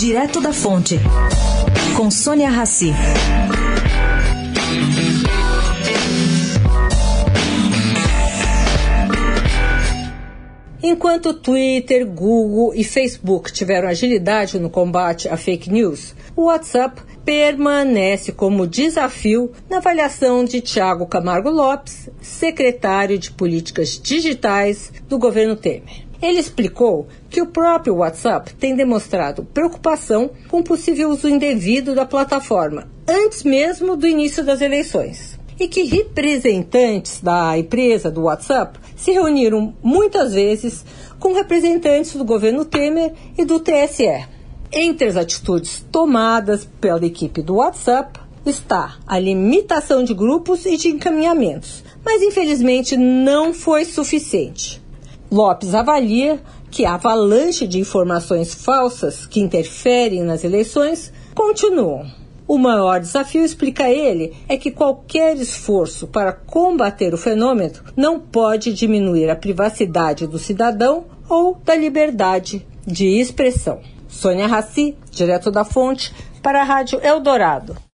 Direto da Fonte, com Sônia Rassi. Enquanto Twitter, Google e Facebook tiveram agilidade no combate à fake news, o WhatsApp permanece como desafio na avaliação de Tiago Camargo Lopes, secretário de Políticas Digitais do governo Temer. Ele explicou que o próprio WhatsApp tem demonstrado preocupação com o possível uso indevido da plataforma antes mesmo do início das eleições e que representantes da empresa do WhatsApp se reuniram muitas vezes com representantes do governo Temer e do TSE. Entre as atitudes tomadas pela equipe do WhatsApp está a limitação de grupos e de encaminhamentos, mas infelizmente não foi suficiente. Lopes avalia que a avalanche de informações falsas que interferem nas eleições continuam. O maior desafio, explica ele, é que qualquer esforço para combater o fenômeno não pode diminuir a privacidade do cidadão ou da liberdade de expressão. Sônia Raci, direto da fonte, para a Rádio Eldorado.